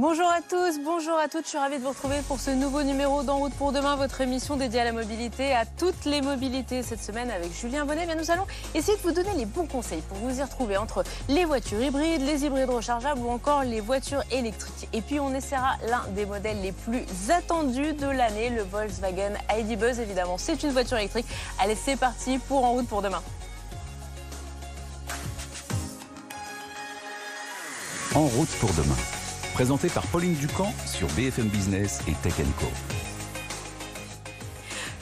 Bonjour à tous, bonjour à toutes. Je suis ravie de vous retrouver pour ce nouveau numéro d'En route pour demain, votre émission dédiée à la mobilité, à toutes les mobilités cette semaine avec Julien Bonnet. Bien, nous allons essayer de vous donner les bons conseils pour vous y retrouver entre les voitures hybrides, les hybrides rechargeables ou encore les voitures électriques. Et puis, on essaiera l'un des modèles les plus attendus de l'année, le Volkswagen ID Buzz. Évidemment, c'est une voiture électrique. Allez, c'est parti pour En route pour demain. En route pour demain présenté par Pauline Ducamp sur BFM Business et Tech Co.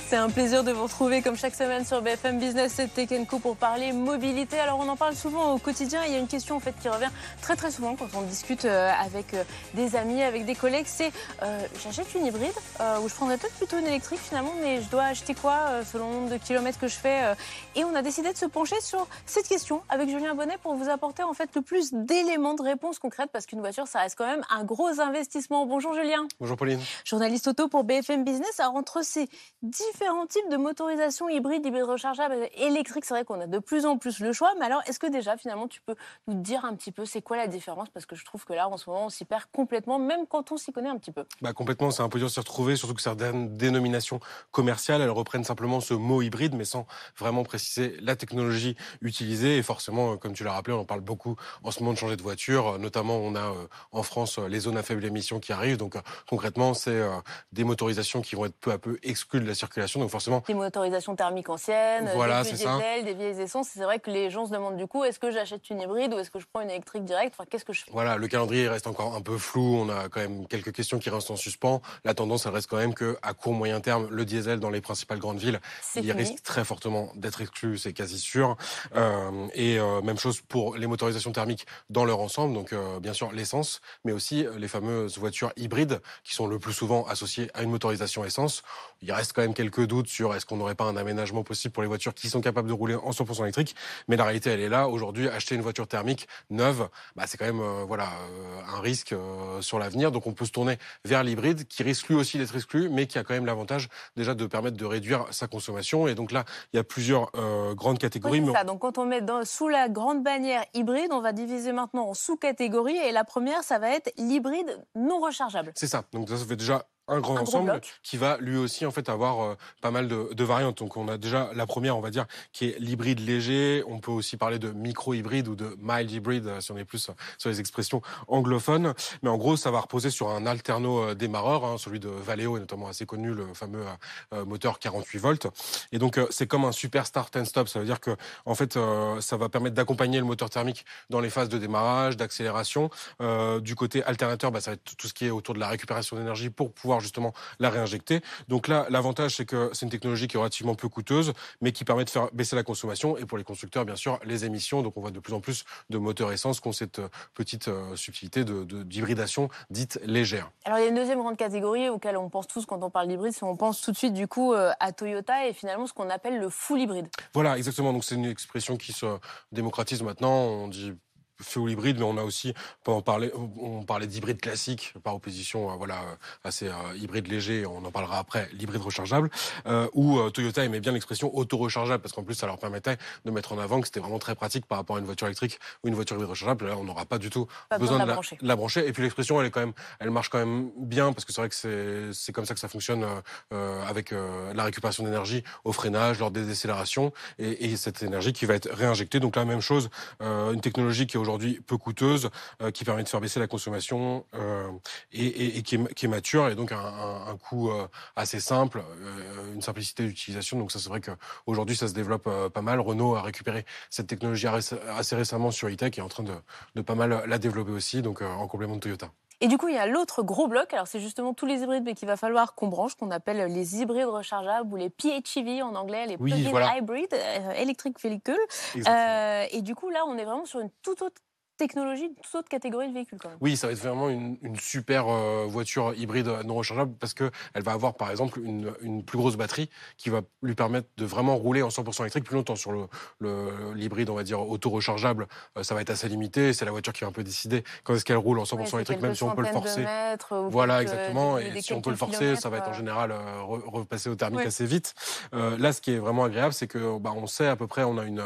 C'est un plaisir de vous retrouver comme chaque semaine sur BFM Business et Tech Co pour parler mobilité. Alors on en parle souvent au quotidien. Il y a une question en fait qui revient très très souvent quand on discute euh, avec euh, des amis, avec des collègues. C'est euh, j'achète une hybride ou je prendrais peut-être plutôt une électrique finalement, mais je dois acheter quoi selon le nombre de kilomètres que je fais Et on a décidé de se pencher sur cette question avec Julien Bonnet pour vous apporter en fait le plus d'éléments de réponse concrètes parce qu'une voiture ça reste quand même un gros investissement. Bonjour Julien. Bonjour Pauline. Journaliste auto pour BFM Business. Alors entre ces différents différents types de motorisation hybride, hybride rechargeable, électrique. C'est vrai qu'on a de plus en plus le choix. Mais alors, est-ce que déjà, finalement, tu peux nous dire un petit peu c'est quoi la différence? Parce que je trouve que là, en ce moment, on s'y perd complètement, même quand on s'y connaît un petit peu. Bah, complètement, c'est un peu dur de s'y retrouver, surtout que certaines dénominations commerciales, elles reprennent simplement ce mot hybride, mais sans vraiment préciser la technologie utilisée. Et forcément, comme tu l'as rappelé, on en parle beaucoup en ce moment de changer de voiture. Notamment, on a euh, en France les zones à faible émission qui arrivent. Donc, euh, concrètement, c'est euh, des motorisations qui vont être peu à peu exclues de la circulation donc forcément. Des motorisations thermiques anciennes, voilà, des diesel, des vieilles essences. C'est vrai que les gens se demandent du coup, est-ce que j'achète une hybride ou est-ce que je prends une électrique directe? Enfin, Qu'est-ce que je fais? Voilà, le calendrier reste encore un peu flou. On a quand même quelques questions qui restent en suspens. La tendance, elle reste quand même que à court moyen terme, le diesel dans les principales grandes villes, il risque très fortement d'être exclu, c'est quasi sûr. Euh, et euh, même chose pour les motorisations thermiques dans leur ensemble. Donc euh, bien sûr l'essence, mais aussi les fameuses voitures hybrides qui sont le plus souvent associées à une motorisation essence. Il reste quand même quelques doutes sur est-ce qu'on n'aurait pas un aménagement possible pour les voitures qui sont capables de rouler en 100% électrique. Mais la réalité, elle est là. Aujourd'hui, acheter une voiture thermique neuve, bah, c'est quand même euh, voilà euh, un risque euh, sur l'avenir. Donc on peut se tourner vers l'hybride qui risque lui aussi d'être exclu, mais qui a quand même l'avantage déjà de permettre de réduire sa consommation. Et donc là, il y a plusieurs grandes catégories. Oui, ça. Donc quand on met dans, sous la grande bannière hybride, on va diviser maintenant en sous-catégories. Et la première, ça va être l'hybride non rechargeable. C'est ça. Donc ça, ça fait déjà un grand ensemble qui va lui aussi en fait avoir euh, pas mal de, de, variantes. Donc on a déjà la première, on va dire, qui est l'hybride léger. On peut aussi parler de micro-hybride ou de mild hybride euh, si on est plus sur les expressions anglophones. Mais en gros, ça va reposer sur un alterno euh, démarreur, hein, celui de Valeo est notamment assez connu, le fameux moteur 48 volts. Et donc c'est comme un super start and stop. Ça veut dire que en fait, ça va permettre d'accompagner le moteur thermique dans les phases de démarrage, d'accélération. du côté alternateur, bah, ça va être tout ce qui est autour de la récupération d'énergie pour pouvoir justement la réinjecter. Donc là, l'avantage, c'est que c'est une technologie qui est relativement peu coûteuse, mais qui permet de faire baisser la consommation et pour les constructeurs, bien sûr, les émissions. Donc on voit de plus en plus de moteurs essence qui ont cette euh, petite euh, subtilité de, d'hybridation dite légère. Alors il y a une deuxième grande catégorie auquel on pense tous quand on parle d'hybride, c'est on pense tout de suite du coup euh, à Toyota et finalement ce qu'on appelle le full hybride. Voilà, exactement. Donc c'est une expression qui se démocratise maintenant. On dit full hybride, mais on a aussi, on parlait, on parlait d'hybride classique par opposition, voilà, assez euh, hybride léger. On en parlera après, l'hybride rechargeable, euh, où euh, Toyota aimait bien l'expression auto-rechargeable parce qu'en plus, ça leur permettait de mettre en avant que c'était vraiment très pratique par rapport à une voiture électrique ou une voiture hybride rechargeable. Là, on n'aura pas du tout besoin, de, la, brancher. la, brancher. Et puis l'expression, elle est quand même, elle marche quand même bien parce que c'est vrai que c'est comme ça que ça fonctionne euh, avec la récupération d'énergie au freinage, lors des décélérations, et, et, cette énergie qui va être réinjectée. Donc la même chose, une technologie qui est aujourd'hui peu coûteuse, euh, qui permet de faire baisser la consommation euh, et, et, qui, est, qui, est, mature et donc un, un, coût euh, assez simple, une simplicité d'utilisation. Donc ça, c'est vrai qu'aujourd'hui, ça se développe pas mal. Renault a récupéré cette technologie assez récemment sur e-tech et est en train de, de pas mal la développer aussi, donc en complément de Toyota. Et du coup, il y a l'autre gros bloc. Alors, c'est justement tous les hybrides, mais qu'il va falloir qu'on branche, qu'on appelle les hybrides rechargeables ou les PHEV en anglais, les plug-in hybrid, electric vehicle. Euh, et du coup, là, on est vraiment sur une toute autre technologie, toute autre catégorie de véhicules quand même. Oui, ça va être vraiment une, une super euh, voiture hybride non rechargeable parce que elle va avoir par exemple une, une, plus grosse batterie qui va lui permettre de vraiment rouler en 100% électrique plus longtemps sur le l'hybride, on va dire auto rechargeable. Euh, ça va être assez limité. C'est la voiture qui va un peu décider quand est-ce qu'elle roule en 100% électrique, même si on peut le forcer. voilà, exactement. et si on peut le forcer, ça va être en général euh, repasser au thermique assez vite. là, ce qui est vraiment agréable, c'est que bah, on sait à peu près, on a une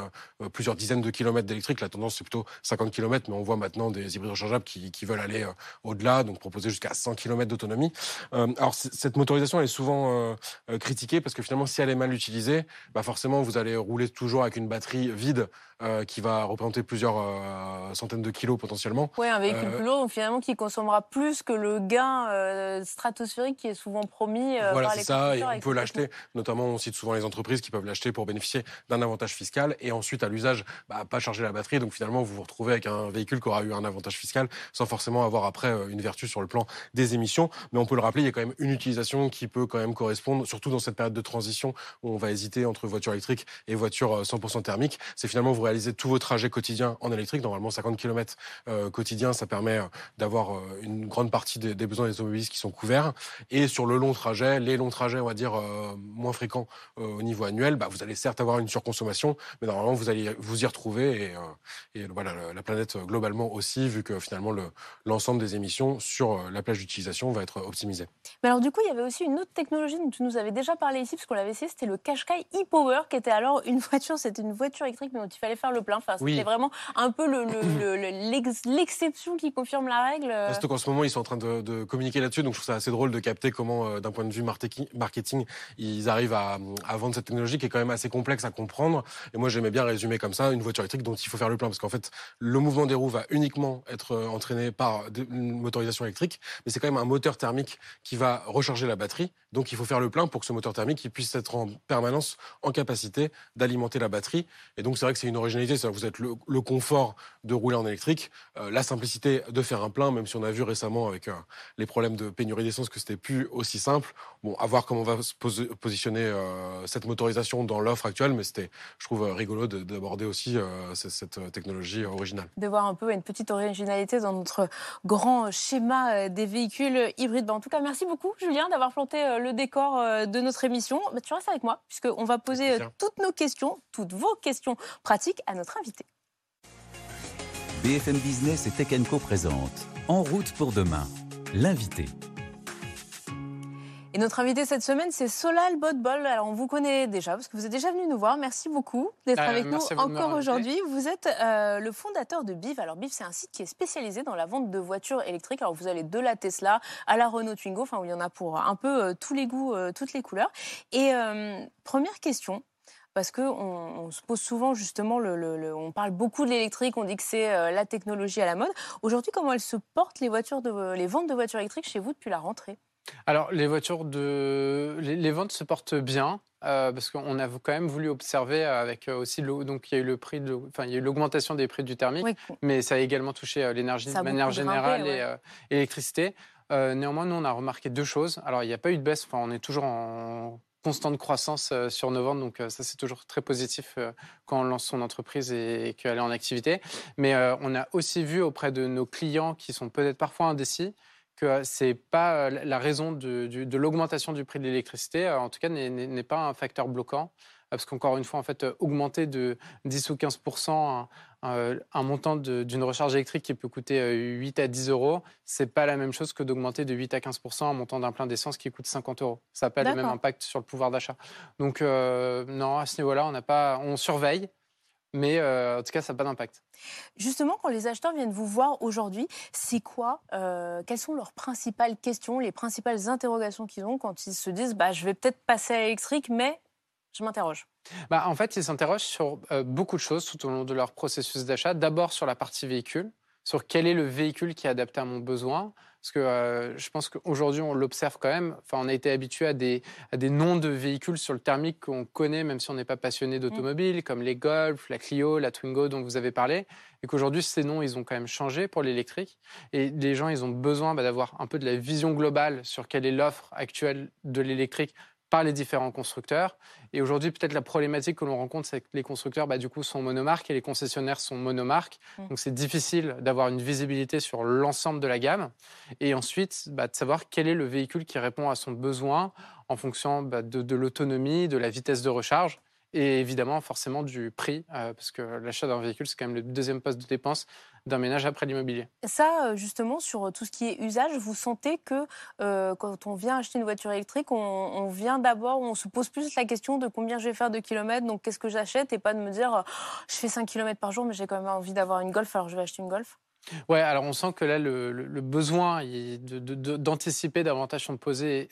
plusieurs dizaines de kilomètres d'électrique. La tendance, c'est plutôt 50 km km, mais on voit maintenant des hybrides rechargeables qui, qui veulent aller au-delà, donc proposer jusqu'à 100 km d'autonomie. alors cette motorisation elle est souvent critiquée parce que finalement, si elle est mal utilisée, bah forcément, vous allez rouler toujours avec une batterie vide euh, qui va représenter plusieurs euh, centaines de kilos potentiellement. Oui, un véhicule euh, plus lourd, donc finalement qui consommera plus que le gain stratosphérique qui est souvent promis voilà, les ça, et on peut l'acheter, notamment on cite souvent les entreprises qui peuvent l'acheter pour bénéficier d'un avantage fiscal et ensuite à l'usage, bah, pas charger la batterie, donc finalement vous vous retrouvez avec un véhicule qui aura eu un avantage fiscal sans forcément avoir après une vertu sur le plan des émissions. Mais on peut le rappeler, il y a quand même une utilisation qui peut quand même correspondre, surtout dans cette période de transition où on va hésiter entre voiture électrique et voiture 100% thermique. C'est finalement vous réaliser tous vos trajets quotidiens en électrique. Normalement, 50 km euh, quotidiens, ça permet euh, d'avoir euh, une grande partie des, besoins des automobilistes qui sont couverts. Et sur le long trajet, les longs trajets, on va dire, moins fréquents au niveau annuel, bah, vous allez certes avoir une surconsommation, mais normalement, vous allez vous y retrouver. Et, et voilà, la planète globalement aussi, vu que finalement, l'ensemble des émissions sur la plage d'utilisation va être optimisé. Mais alors, du coup, il y avait aussi une autre technologie dont tu nous avais déjà parlé ici, parce qu'on l'avait essayé, c'était le Qashqai e-Power, qui était alors une voiture, c'était une voiture électrique, mais dont il fallait faire le plein. Enfin, c'était vraiment un peu l'exception qui confirme la règle. Surtout qu'en ce moment, ils sont en train de, communiquer là-dessus, donc je trouve ça assez drôle de capter comment, euh, d'un point de vue marketing, ils arrivent à, vendre cette technologie qui est quand même assez complexe à comprendre. Et moi, j'aimais bien résumer comme ça une voiture électrique dont il faut faire le plein, parce qu'en fait, le mouvement des va uniquement être euh, entraîné par une motorisation électrique, mais c'est quand même un moteur thermique qui va recharger la batterie. Donc, il faut faire le plein pour que ce moteur thermique puisse être en permanence en capacité d'alimenter la batterie. Et donc, c'est vrai que c'est une originalité vous êtes le, confort de rouler en électrique, euh, la simplicité de faire un plein, même si on a vu récemment avec euh, les problèmes de pénurie d'essence que c'était plus aussi simple. Bon, à voir comment va se positionner cette motorisation dans l'offre actuelle, mais c'était, je trouve, rigolo d'aborder aussi cette technologie originale. Un peu une petite originalité dans notre grand schéma des véhicules hybrides. en tout cas, merci beaucoup, Julien, d'avoir planté le décor de notre émission. Bah, tu restes avec moi, puisqu'on va poser toutes nos questions, toutes vos questions pratiques à notre invité. BFM Business et Tech Co présente En route pour demain, l'invité. Et notre invité cette semaine, c'est Solal Bodbol. Alors, on vous connaît déjà parce que vous êtes déjà venu nous voir. Merci beaucoup d'être euh, avec nous encore aujourd'hui. Vous êtes euh, le fondateur de BIV. Alors, BIV, c'est un site qui est spécialisé dans la vente de voitures électriques. Alors, vous allez de la Tesla à la Renault Twingo, enfin, où il y en a pour un peu euh, tous les goûts, toutes les couleurs. Et première question, parce qu'on on se pose souvent justement, le, on parle beaucoup de l'électrique, on dit que c'est euh, la technologie à la mode. Aujourd'hui, comment elles se portent les, voitures de, les ventes de voitures électriques chez vous depuis la rentrée? Alors, les voitures de. Les, ventes se portent bien. Euh, parce qu'on a quand même voulu observer avec euh, aussi le, donc il y a eu le prix de, enfin il y a eu l'augmentation des prix du thermique, mais ça a également touché l'énergie de manière générale et l'électricité. néanmoins, nous on a remarqué deux choses. Alors il n'y a pas eu de baisse, enfin on est toujours en constante croissance euh, sur nos ventes. Donc, euh, ça, c'est toujours très positif euh, quand on lance son entreprise et qu'elle est en activité. Mais on a aussi vu auprès de nos clients qui sont peut-être parfois indécis que c'est pas la raison de, de l'augmentation du prix de l'électricité, en tout cas, n'est pas un facteur bloquant parce qu'encore une fois, en fait, augmenter de 10 ou 15 un, un montant d'une recharge électrique qui peut coûter 8 euh, à 10 euros, c'est pas la même chose que d'augmenter de 8 à 15% un montant d'un plein d'essence qui coûte 50 euros. Ça n'a pas le même impact sur le pouvoir d'achat. Donc euh, non, à ce niveau-là, on n'a pas, on surveille, mais euh, en tout cas, ça n'a pas d'impact. Justement, quand les acheteurs viennent vous voir aujourd'hui, c'est quoi Quelles sont leurs principales questions, les principales interrogations qu'ils ont quand ils se disent bah, je vais peut-être passer à l'électrique, mais je m'interroge. Bah, en fait, ils s'interrogent sur euh, beaucoup de choses tout au long de leur processus d'achat. D'abord sur la partie véhicule, sur quel est le véhicule qui est adapté à mon besoin. Parce que euh, je pense qu'aujourd'hui, on l'observe quand même. Enfin, on a été habitué à des, à des noms de véhicules sur le thermique qu'on connaît, même si on n'est pas passionné d'automobile, mm. comme les Golf, la Clio, la Twingo dont vous avez parlé. Et qu'aujourd'hui, ces noms, ils ont quand même changé pour l'électrique. Et les gens, ils ont besoin bah, d'avoir un peu de la vision globale sur quelle est l'offre actuelle de l'électrique par les différents constructeurs. Et aujourd'hui, peut-être la problématique que l'on rencontre, c'est que les constructeurs, bah, du coup, sont monomarques et les concessionnaires sont monomarques. Mmh. Donc, c'est difficile d'avoir une visibilité sur l'ensemble de la gamme. Et ensuite, bah, de savoir quel est le véhicule qui répond à son besoin en fonction bah, de, de l'autonomie, de la vitesse de recharge et évidemment forcément du prix, parce que l'achat d'un véhicule, c'est quand même le deuxième poste de dépense d'un ménage après l'immobilier. Ça, justement, sur tout ce qui est usage, vous sentez que quand on vient acheter une voiture électrique, on, vient d'abord, on se pose plus la question de combien je vais faire de kilomètres, donc qu'est-ce que j'achète, et pas de me dire je fais 5 km par jour, mais j'ai quand même envie d'avoir une Golf, alors je vais acheter une Golf Ouais, alors on sent que là, le, besoin d'anticiper davantage son projet,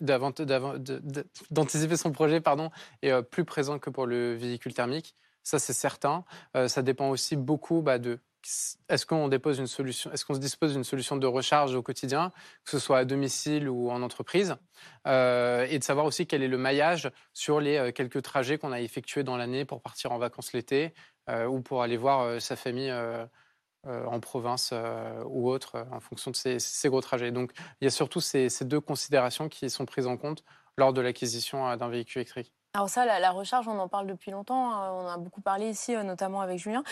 pardon, est euh, plus présent que pour le véhicule thermique. Ça, c'est certain. Euh, ça dépend aussi beaucoup bah, de est-ce qu'on dépose une solution, est-ce qu'on se dispose d'une solution de recharge au quotidien, que ce soit à domicile ou en entreprise, euh, et de savoir aussi quel est le maillage sur les quelques trajets qu'on a effectués dans l'année pour partir en vacances l'été ou pour aller voir sa famille euh, en province euh, ou autre, euh, en fonction de ces, gros trajets. Donc il y a surtout ces, deux considérations qui sont prises en compte lors de l'acquisition d'un véhicule électrique. Alors ça, la, recharge, on en parle depuis longtemps, hein. on a beaucoup parlé ici, notamment avec Julien.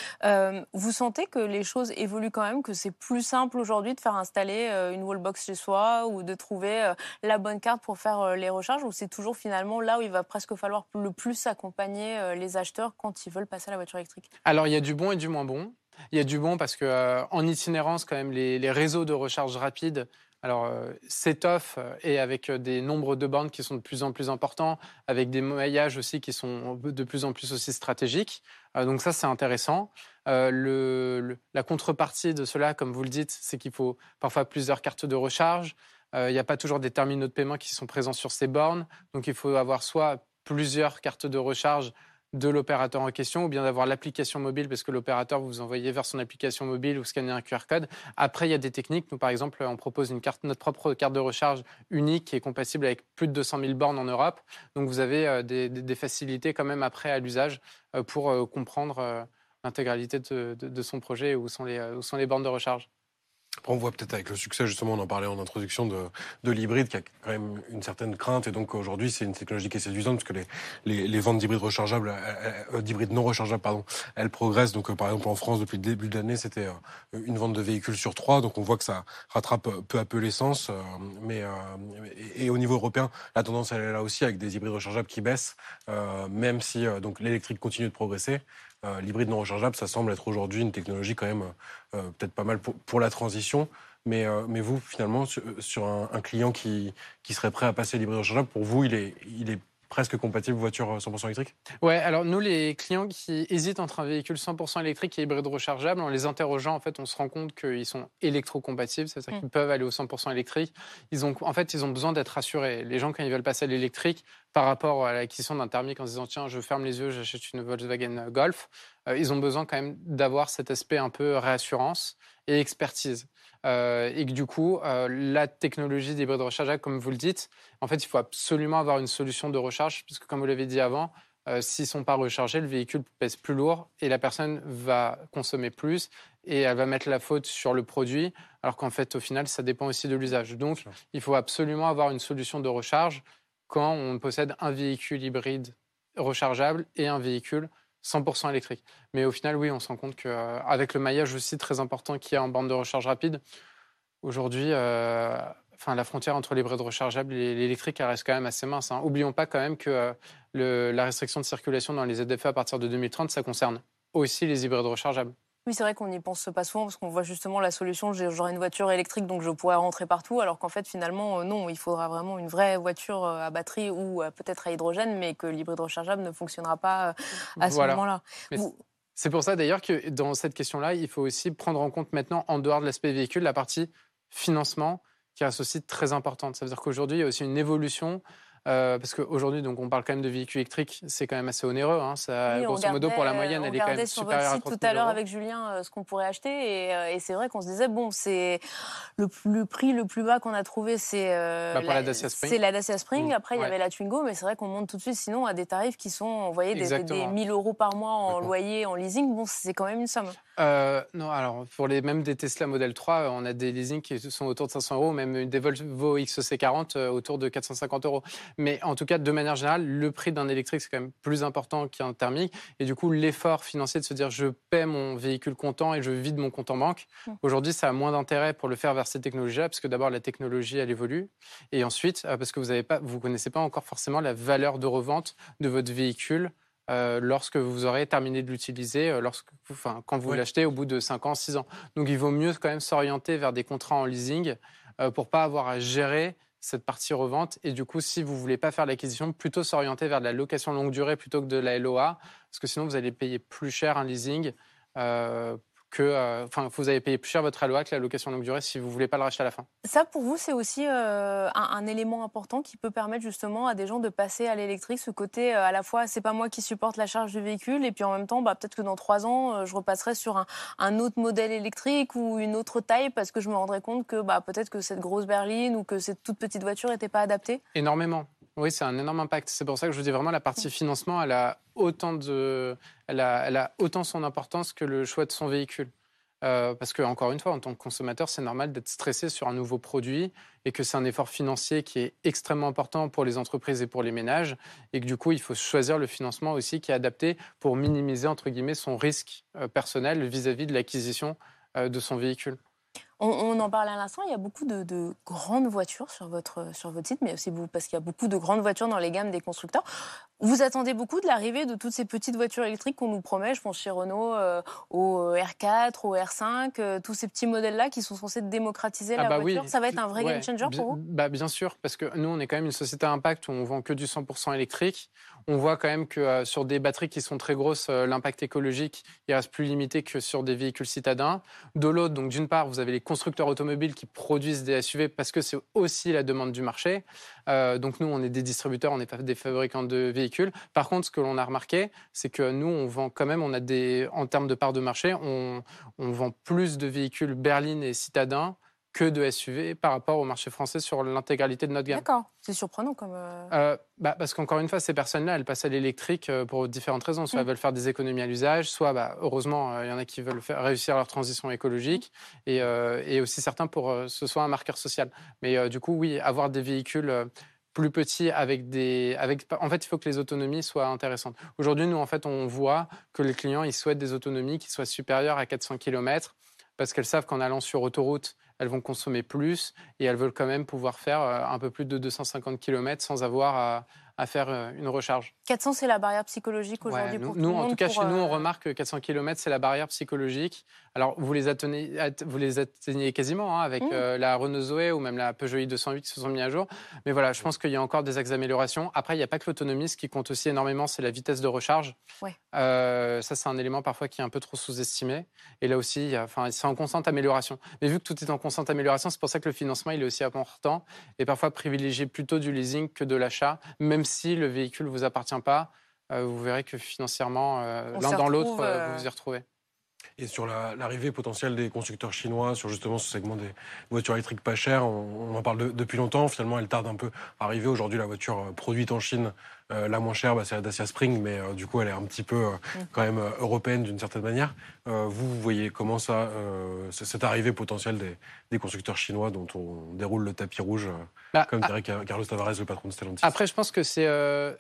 vous sentez que les choses évoluent quand même, que c'est plus simple aujourd'hui de faire installer une wallbox chez soi ou de trouver la bonne carte pour faire les recharges, ou c'est toujours finalement là où il va presque falloir le plus accompagner les acheteurs quand ils veulent passer à la voiture électrique? Alors il y a du bon et du moins bon. Il y a du bon parce que euh, en itinérance, quand même, les, réseaux de recharge rapide alors, euh, s'étoffent euh, et avec des nombres de bornes qui sont de plus en plus importants, avec des maillages aussi qui sont de plus en plus aussi stratégiques. donc ça, c'est intéressant. la contrepartie de cela, comme vous le dites, c'est qu'il faut parfois plusieurs cartes de recharge. Il n'y a pas toujours des terminaux de paiement qui sont présents sur ces bornes. Donc, il faut avoir soit plusieurs cartes de recharge de l'opérateur en question ou bien d'avoir l'application mobile parce que l'opérateur vous envoyez vers son application mobile ou scanner un QR code. Après, il y a des techniques. Nous, par exemple, on propose une carte, notre propre carte de recharge unique qui est compatible avec plus de 200 000 bornes en Europe. Donc, vous avez euh, des, facilités quand même après à l'usage euh, pour euh, comprendre l'intégralité de, son projet où sont où sont les bornes de recharge on voit peut-être avec le succès, justement, on en parlait en introduction de, de l'hybride, qui a quand même une certaine crainte. Et donc aujourd'hui, c'est une technologie qui est séduisante, parce que les, les, ventes d'hybrides rechargeables, euh, d'hybrides non rechargeables, pardon, elles progressent. Donc euh, par exemple, en France, depuis le début de l'année, c'était euh, une vente de véhicules sur trois. Donc on voit que ça rattrape peu à peu l'essence. mais et, au niveau européen, la tendance, elle est là aussi, avec des hybrides rechargeables qui baissent, même si donc l'électrique continue de progresser. Euh, l'hybride non rechargeable, ça semble être aujourd'hui une technologie quand même euh, peut-être pas mal pour, la transition. Mais, euh, mais vous, finalement, sur, un, client qui, qui serait prêt à passer l'hybride rechargeable, pour vous, il est, il est presque compatible voiture 100% électrique? Ouais, alors nous, les clients qui hésitent entre un véhicule 100% électrique et hybride rechargeable, en les interrogeant, en fait, on se rend compte qu'ils sont électrocompatibles, c'est-à-dire mm. qu'ils peuvent aller au 100% électrique. Ils ont, en fait, ils ont besoin d'être rassurés. Les gens, quand ils veulent passer à l'électrique, par rapport à l'acquisition d'un thermique en se disant tiens, je ferme les yeux, j'achète une Volkswagen Golf, euh, ils ont besoin quand même d'avoir cet aspect un peu réassurance et expertise. Euh, et que du coup, euh, la technologie d'hybride rechargeable, comme vous le dites, en fait, il faut absolument avoir une solution de recharge, puisque comme vous l'avez dit avant, s'ils ne sont pas rechargés, le véhicule pèse plus lourd et la personne va consommer plus et elle va mettre la faute sur le produit, alors qu'en fait, au final, ça dépend aussi de l'usage. Donc, il faut absolument avoir une solution de recharge quand on possède un véhicule hybride rechargeable et un véhicule 100% électrique. Mais au final, oui, on se rend compte qu'avec le maillage aussi très important qu'il y a en bande de recharge rapide, aujourd'hui, euh, la frontière entre l'hybride rechargeable et l'électrique reste quand même assez mince. Hein. Oublions pas quand même que euh, la restriction de circulation dans les ZFE à partir de 2030, ça concerne aussi les hybrides rechargeables. Oui, c'est vrai qu'on n'y pense pas souvent parce qu'on voit justement la solution, j'aurai une voiture électrique donc je pourrais rentrer partout, alors qu'en fait finalement euh, non, il faudra vraiment une vraie voiture euh, à batterie ou euh, peut-être à hydrogène, mais que l'hybride rechargeable ne fonctionnera pas à ce moment-là. C'est pour ça d'ailleurs que dans cette question-là, il faut aussi prendre en compte maintenant, en dehors de l'aspect véhicule, la partie financement qui reste aussi très importante. Ça veut dire qu'aujourd'hui, il y a aussi une évolution euh, parce qu'aujourd'hui, donc, on parle quand même de véhicules électriques, c'est quand même assez onéreux. Hein. Ça, grosso modo, pour la moyenne, elle est quand même sur votre site tout à l'heure avec Julien euh, ce qu'on pourrait acheter. Et, euh, et c'est vrai qu'on se disait, bon, c'est le, le, prix le plus bas qu'on a trouvé, c'est bah, la, Dacia Spring. La Dacia Spring. Mmh. Après, il y avait la Twingo, mais c'est vrai qu'on monte tout de suite sinon à des tarifs qui sont, vous voyez, des, des, 1000 euros par mois en loyer, en leasing. Bon, c'est quand même une somme. non, alors pour les même des Tesla Model 3, on a des leasings qui sont autour de 500 euros, même des Volvo XC40 autour de 450 euros. Mais en tout cas, de manière générale, le prix d'un électrique, c'est quand même plus important qu'un thermique. Et du coup, l'effort financier de se dire je paie mon véhicule comptant et je vide mon compte en banque, mmh. aujourd'hui, ça a moins d'intérêt pour le faire vers ces technologies-là, parce que d'abord, la technologie, elle évolue. Et ensuite, euh, parce que vous ne vous connaissez pas encore forcément la valeur de revente de votre véhicule lorsque vous aurez terminé de l'utiliser, lorsque, enfin, quand vous l'achetez au bout de 5 ans, 6 ans. Donc il vaut mieux quand même s'orienter vers des contrats en leasing pour pas avoir à gérer cette partie revente. Et du coup, si vous voulez pas faire l'acquisition, plutôt s'orienter vers de la location longue durée plutôt que de la LOA, parce que sinon vous allez payer plus cher un leasing euh, que, euh, enfin, vous avez payé plus cher votre LOA que la location longue durée si vous voulez pas le racheter à la fin. Ça, pour vous, c'est aussi euh, un, élément important qui peut permettre justement à des gens de passer à l'électrique. Ce côté, à la fois, c'est pas moi qui supporte la charge du véhicule, et puis en même temps, bah, peut-être que dans trois ans, je repasserai sur un, un, autre modèle électrique ou une autre taille parce que je me rendrai compte que bah, peut-être que cette grosse berline ou que cette toute petite voiture n'était pas adaptée. Énormément. Oui, c'est un énorme impact. C'est pour ça que je vous dis vraiment la partie financement, elle a autant, de, elle a, elle a autant son importance que le choix de son véhicule. Euh, parce que, encore une fois, en tant que consommateur, c'est normal d'être stressé sur un nouveau produit et que c'est un effort financier qui est extrêmement important pour les entreprises et pour les ménages et que du coup, il faut choisir le financement aussi qui est adapté pour minimiser, entre guillemets, son risque euh, personnel vis-à-vis de l'acquisition euh, de son véhicule. On, en parle à l'instant, il y a beaucoup de, grandes voitures sur votre, sur votre site, mais aussi parce qu'il y a beaucoup de grandes voitures dans les gammes des constructeurs. Vous attendez beaucoup de l'arrivée de toutes ces petites voitures électriques qu'on nous promet, je pense chez Renault, euh, au R4, au R5, euh, tous ces petits modèles-là qui sont censés démocratiser ah la bah voiture. Ça va être un vrai game changer pour vous? bah Bien sûr, parce que nous, on est quand même une société à impact où on vend que du 100% électrique. On voit quand même que euh, sur des batteries qui sont très grosses, l'impact écologique, il reste plus limité que sur des véhicules citadins. De l'autre, donc d'une part, vous avez les constructeurs automobiles qui produisent des SUV parce que c'est aussi la demande du marché. Euh, donc nous, on est des distributeurs, on n'est pas des fabricants de véhicules. Par contre, ce que l'on a remarqué, c'est que nous, on vend quand même, on a des, en termes de part de marché, on vend plus de véhicules berlines et citadins que de SUV par rapport au marché français sur l'intégralité de notre gamme. D'accord, c'est surprenant comme. Euh, euh, bah, parce qu'encore une fois, ces personnes-là, elles passent à l'électrique euh, pour différentes raisons. Soit elles mm. veulent faire des économies à l'usage, soit, bah, heureusement, il y en a qui veulent faire, réussir leur transition écologique, et, et, aussi certains pour que ce soit un marqueur social. Mais du coup, oui, avoir des véhicules plus petits avec des avec en fait il faut que les autonomies soient intéressantes. Aujourd'hui nous en fait on voit que les clients ils souhaitent des autonomies qui soient supérieures à 400 km parce qu'elles savent qu'en allant sur autoroute elles vont consommer plus et elles veulent quand même pouvoir faire euh, un peu plus de 250 km sans avoir à, à faire euh, une recharge. 400, c'est la barrière psychologique aujourd'hui pour nous, En tout cas, chez nous, on euh, remarque que 400 km, c'est la barrière psychologique. Alors, vous les atteignez, vous les atteignez quasiment hein, avec mmh. euh, la Renault Zoé ou même la Peugeot i208 qui se sont mis à jour. Mais voilà, je pense qu'il y a encore des axes d'amélioration. Après, il n'y a pas que l'autonomie. Ce qui compte aussi énormément, c'est la vitesse de recharge. ça, c'est un élément parfois qui est un peu trop sous-estimé. Et là aussi, enfin, c'est en constante amélioration. Mais vu que tout est en constante amélioration, c'est pour ça que le financement, il est aussi important. Et parfois, privilégier plutôt du leasing que de l'achat, même si le véhicule ne vous appartient pas, euh, vous verrez que financièrement, euh, l'un dans l'autre, euh, vous vous y retrouvez. Et sur l'arrivée potentielle des constructeurs chinois, sur justement ce segment des voitures électriques pas chères, on, en parle depuis longtemps. Finalement, elle tarde un peu à arriver. Aujourd'hui, la voiture produite en Chine euh, la moins chère, bah, c'est la Dacia Spring, mais euh, du coup, elle est un petit peu euh, mm. quand même européenne d'une certaine manière. vous, vous voyez comment ça, cette arrivée potentielle des, constructeurs chinois dont on déroule le tapis rouge, bah, comme dirait Carlos Tavares, le patron de Stellantis Après, je pense que c'est,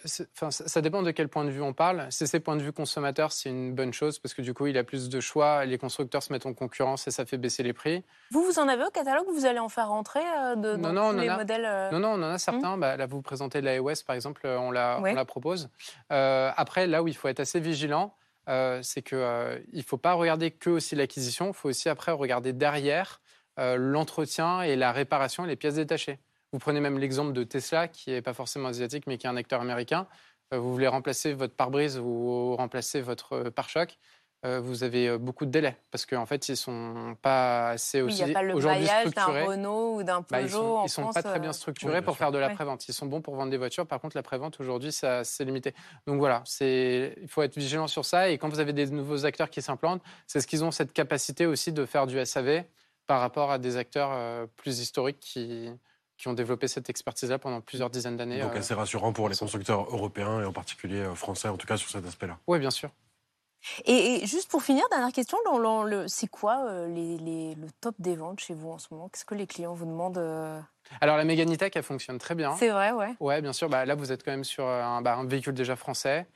ça dépend de quel point de vue on parle. Si c'est point de vue consommateur, c'est une bonne chose parce que du coup, il a plus de choix, les constructeurs se mettent en concurrence et ça fait baisser les prix. Vous, vous en avez au catalogue? Vous allez en faire rentrer de, dans non, tous les modèles Non, non, on en a certains. Hmm. Bah, là, vous présentez la EOS, par exemple, on l'a on la propose. Euh, après, là où il faut être assez vigilant, euh, c'est qu'il euh, ne faut pas regarder que aussi l'acquisition, il faut aussi après regarder derrière l'entretien et la réparation et les pièces détachées. Vous prenez même l'exemple de Tesla, qui n'est pas forcément asiatique, mais qui est un acteur américain. vous voulez remplacer votre pare-brise ou remplacer votre pare-choc. Euh, vous avez euh, beaucoup de délais parce qu'en fait, ils sont pas assez aussi oui, aujourd'hui structurés. d'un Renault ou d'un bah, Peugeot. ils ne sont, pas très bien euh, structurés pour faire de la prévente. Ils sont bons pour vendre des voitures. Par contre, la prévente aujourd'hui, c'est limité. Donc voilà, il faut être vigilant sur ça. Et quand vous avez des nouveaux acteurs qui s'implantent, c'est ce qu'ils ont cette capacité aussi de faire du SAV par rapport à des acteurs plus historiques qui, qui ont développé cette expertise-là pendant plusieurs dizaines d'années. Donc assez rassurant pour les constructeurs européens et en particulier français, en tout cas sur cet aspect-là. Oui, bien sûr. Et, juste pour finir, dernière question, c'est quoi euh, le top des ventes chez vous en ce moment? Qu'est-ce que les clients vous demandent euh? Alors la Mégane elle fonctionne très bien. C'est vrai, ouais. Ouais, bien sûr. Bah, là, vous êtes quand même sur un, bah, véhicule déjà français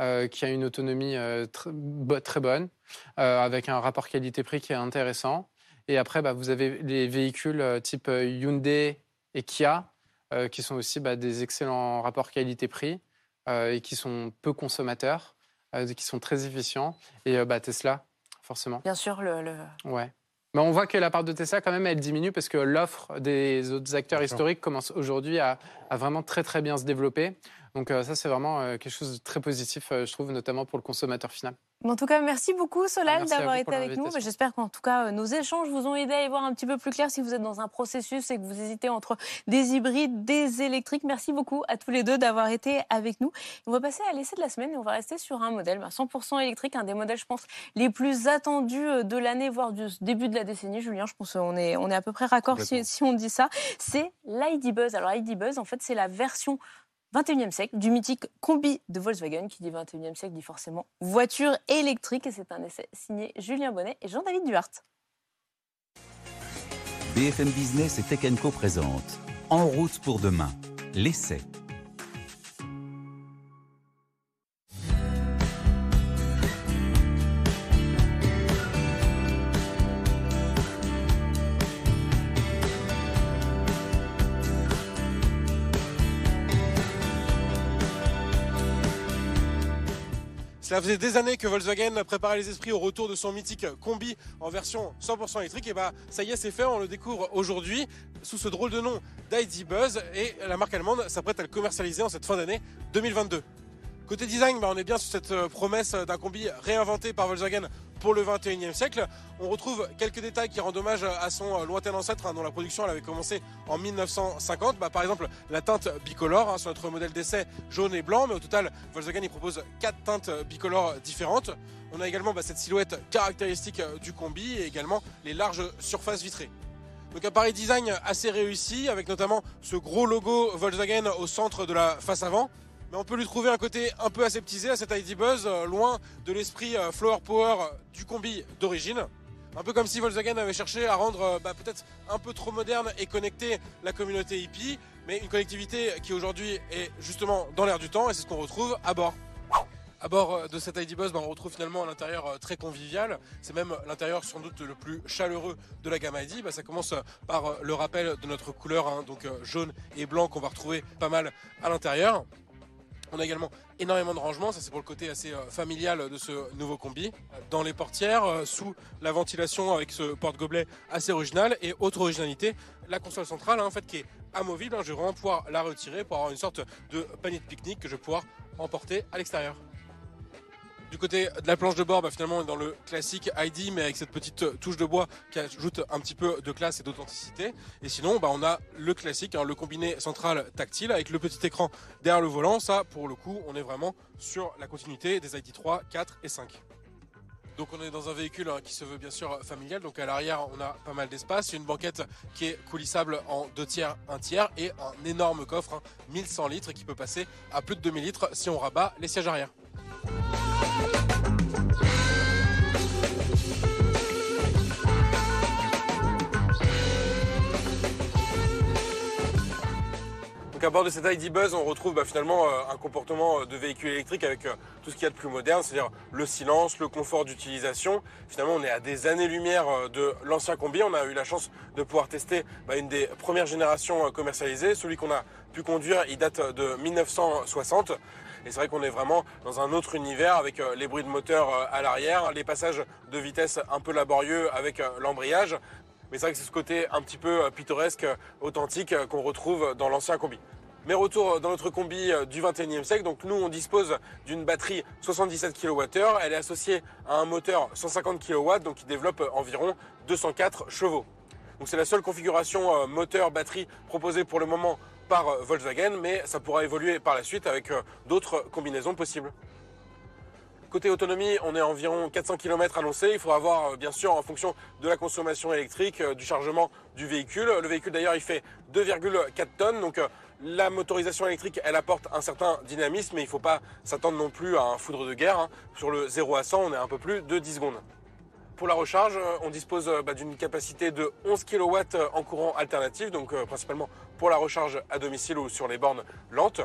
euh, qui a une autonomie très bonne, avec un rapport qualité-prix qui est intéressant. Et après, bah, vous avez les véhicules type Hyundai et Kia, qui sont aussi des excellents rapports qualité-prix et qui sont peu consommateurs. Qui sont très efficients. Et bah, Tesla, forcément. Bien sûr, le. le... Ouais. Mais on voit que la part de Tesla, quand même, elle diminue parce que l'offre des autres acteurs historiques commence aujourd'hui à, à, vraiment très, très bien se développer. Donc ça, c'est vraiment quelque chose de très positif, je trouve, notamment pour le consommateur final. En tout cas, merci beaucoup Solal d'avoir été avec nous. J'espère qu'en tout cas, nos échanges vous ont aidé à y voir un petit peu plus clair si vous êtes dans un processus et que vous hésitez entre des hybrides, des électriques. Merci beaucoup à tous les deux d'avoir été avec nous. On va passer à l'essai de la semaine et on va rester sur un modèle 100% bah, électrique, un des modèles, je pense, les plus attendus euh, de l'année, voire du début de la décennie. Julien, je pense qu'on est, on est à peu près raccord si, si, on dit ça. C'est l'ID Buzz. Alors, ID Buzz, en fait, c'est la version 21e siècle, du mythique combi de Volkswagen, qui dit 21e siècle dit forcément voiture électrique. Et c'est un essai signé Julien Bonnet et Jean-David Duhart. BFM Business et Tech Co présente En route pour demain, l'essai Ça faisait des années que Volkswagen préparait les esprits au retour de son mythique combi en version 100% électrique. Et bah ça y est, c'est fait, on le découvre aujourd'hui sous ce drôle de nom d'ID Buzz et la marque allemande s'apprête à le commercialiser en cette fin d'année 2022. Côté design, bah, on est bien sur cette euh, promesse d'un combi réinventé par Volkswagen pour le 21e siècle. On retrouve quelques détails qui rendent hommage à son euh, lointain ancêtre hein, dont la production avait commencé en 1950. Bah, par exemple, la teinte bicolore hein, sur notre modèle d'essai jaune et blanc, mais au total, Volkswagen y propose quatre teintes bicolores différentes. On a également bah, cette silhouette caractéristique euh, du combi et également les larges surfaces vitrées. Donc un pareil design assez réussi avec notamment ce gros logo Volkswagen au centre de la face avant mais on peut lui trouver un côté un peu aseptisé à cet ID Buzz, euh, loin de l'esprit euh, Flower Power du combi d'origine. Un peu comme si Volkswagen avait cherché à rendre euh, bah, peut-être un peu trop moderne et connecter la communauté hippie, mais une connectivité qui aujourd'hui est justement dans l'air du temps et c'est ce qu'on retrouve à bord. À bord de cet ID Buzz, bah, on retrouve finalement un intérieur très convivial. C'est même l'intérieur sans doute le plus chaleureux de la gamme ID. Bah, ça commence par le rappel de notre couleur, hein, donc jaune et blanc qu'on va retrouver pas mal à l'intérieur. On a également énormément de rangements, ça c'est pour le côté assez euh, familial de ce nouveau combi. Dans les portières, euh, sous la ventilation avec ce porte-gobelet assez original et autre originalité, la console centrale hein, en fait qui est amovible, hein, je vais vraiment pouvoir la retirer pour avoir une sorte de panier de pique-nique que je vais pouvoir emporter à l'extérieur. Du côté de la planche de bord, bah, finalement, on est dans le classique ID, mais avec cette petite touche de bois qui ajoute un petit peu de classe et d'authenticité. Et sinon, bah, on a le classique, hein, le combiné central tactile avec le petit écran derrière le volant. Ça, pour le coup, on est vraiment sur la continuité des ID 3, 4 et 5. Donc on est dans un véhicule hein, qui se veut bien sûr familial. Donc à l'arrière, on a pas mal d'espace. Une banquette qui est coulissable en deux tiers, un tiers et un énorme coffre, 1100 litres qui peut passer à plus de 2000 litres si on rabat les sièges arrière. À bord de cette ID Buzz, on retrouve bah, finalement euh, un comportement euh, de véhicule électrique avec euh, tout ce qu'il y a de plus moderne, c'est-à-dire le silence, le confort d'utilisation. Finalement, on est à des années-lumière de l'ancien combi. On a eu la chance de pouvoir tester bah, une des premières générations commercialisées. Celui qu'on a pu conduire, il date de 1960. Et c'est vrai qu'on est vraiment dans un autre univers avec les bruits de moteur à l'arrière, les passages de vitesse un peu laborieux avec l'embrayage. Mais c'est vrai que c'est ce côté un petit peu pittoresque, authentique qu'on retrouve dans l'ancien combi. Mais retour dans notre combi du 21e siècle. Donc nous, on dispose d'une batterie 77 kWh. Elle est associée à un moteur 150 kW, donc qui développe environ 204 chevaux. Donc c'est la seule configuration moteur-batterie proposée pour le moment par euh, Volkswagen, mais ça pourra évoluer par la suite avec euh, d'autres combinaisons possibles. Côté autonomie, on est à environ 400 km annoncé. Il faudra voir, euh, bien sûr, en fonction de la consommation électrique, du chargement du véhicule. Le véhicule, d'ailleurs, il fait 2,4 tonnes. Donc, la motorisation électrique, elle apporte un certain dynamisme, mais il ne faut pas s'attendre non plus à un foudre de guerre. Hein. Sur le 0 à 100, on est un peu plus de 10 secondes. Pour la recharge, on dispose bah, d'une capacité de 11 kW en courant alternatif, donc principalement pour la recharge à domicile ou sur les bornes lentes.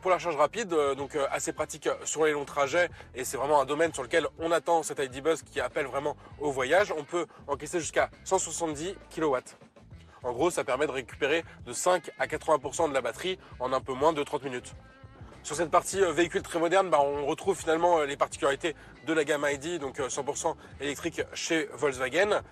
Pour la recharge rapide, euh, donc euh, assez pratique sur les longs trajets, et c'est vraiment un domaine sur lequel on attend cet ID Buzz qui appelle vraiment au voyage. On peut encaisser jusqu'à 170 kW. En gros, ça permet de récupérer de 5 à 80% de la batterie en un peu moins de 30 minutes. Sur cette partie véhicule très moderne, bah, on retrouve finalement les particularités de la gamme ID, donc 100% électrique chez Volkswagen.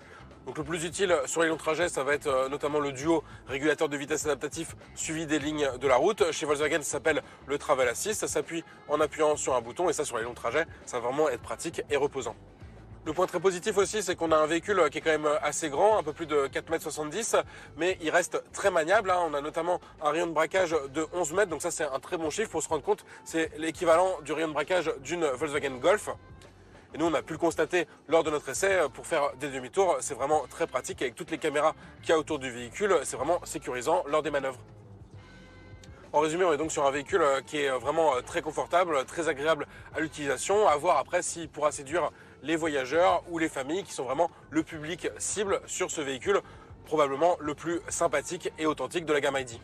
Donc le plus utile sur les longs trajets, ça va être euh, notamment le duo régulateur de vitesse adaptatif suivi des lignes de la route. Chez Volkswagen, ça s'appelle le Travel Assist. Ça s'appuie en appuyant sur un bouton et ça sur les longs trajets, ça va vraiment être pratique et reposant. Le point très positif aussi, c'est qu'on a un véhicule qui est quand même assez grand, un peu plus de 4,70 m, mais il reste très maniable. Hein. On a notamment un rayon de braquage de 11 mètres, donc ça c'est un très bon chiffre pour se rendre compte. C'est l'équivalent du rayon de braquage d'une Volkswagen Golf. Et nous, on a pu le constater lors de notre essai pour faire des demi-tours. C'est vraiment très pratique avec toutes les caméras qu'il y a autour du véhicule. C'est vraiment sécurisant lors des manœuvres. En résumé, on est donc sur un véhicule qui est vraiment très confortable, très agréable à l'utilisation. À voir après s'il pourra séduire les voyageurs ou les familles qui sont vraiment le public cible sur ce véhicule, probablement le plus sympathique et authentique de la gamme ID.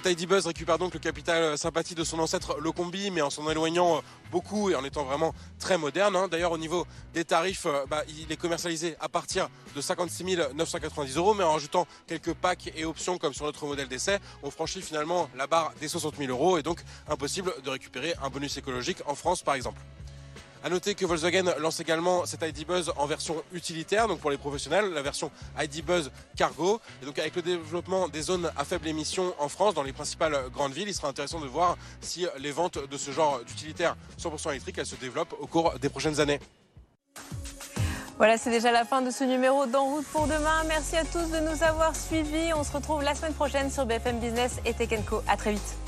Cet ID Buzz récupère donc le capital euh, sympathie de son ancêtre le combi, mais en s'en éloignant euh, beaucoup et en étant vraiment très moderne. Hein. D'ailleurs, au niveau des tarifs, euh, bah, il est commercialisé à partir de 56 990 euros, mais en rajoutant quelques packs et options comme sur notre modèle d'essai, on franchit finalement la barre des 60 000 euros et donc impossible de récupérer un bonus écologique en France par exemple. A noter que Volkswagen lance également cet ID Buzz en version utilitaire, donc pour les professionnels, la version ID Buzz Cargo. Et donc avec le développement des zones à faible émission en France, dans les principales grandes villes, il sera intéressant de voir si les ventes de ce genre d'utilitaire 100% électrique, elles se développent au cours des prochaines années. Voilà, c'est déjà la fin de ce numéro d'En route pour demain. Merci à tous de nous avoir suivis. On se retrouve la semaine prochaine sur BFM Business et Tech Co. À très vite.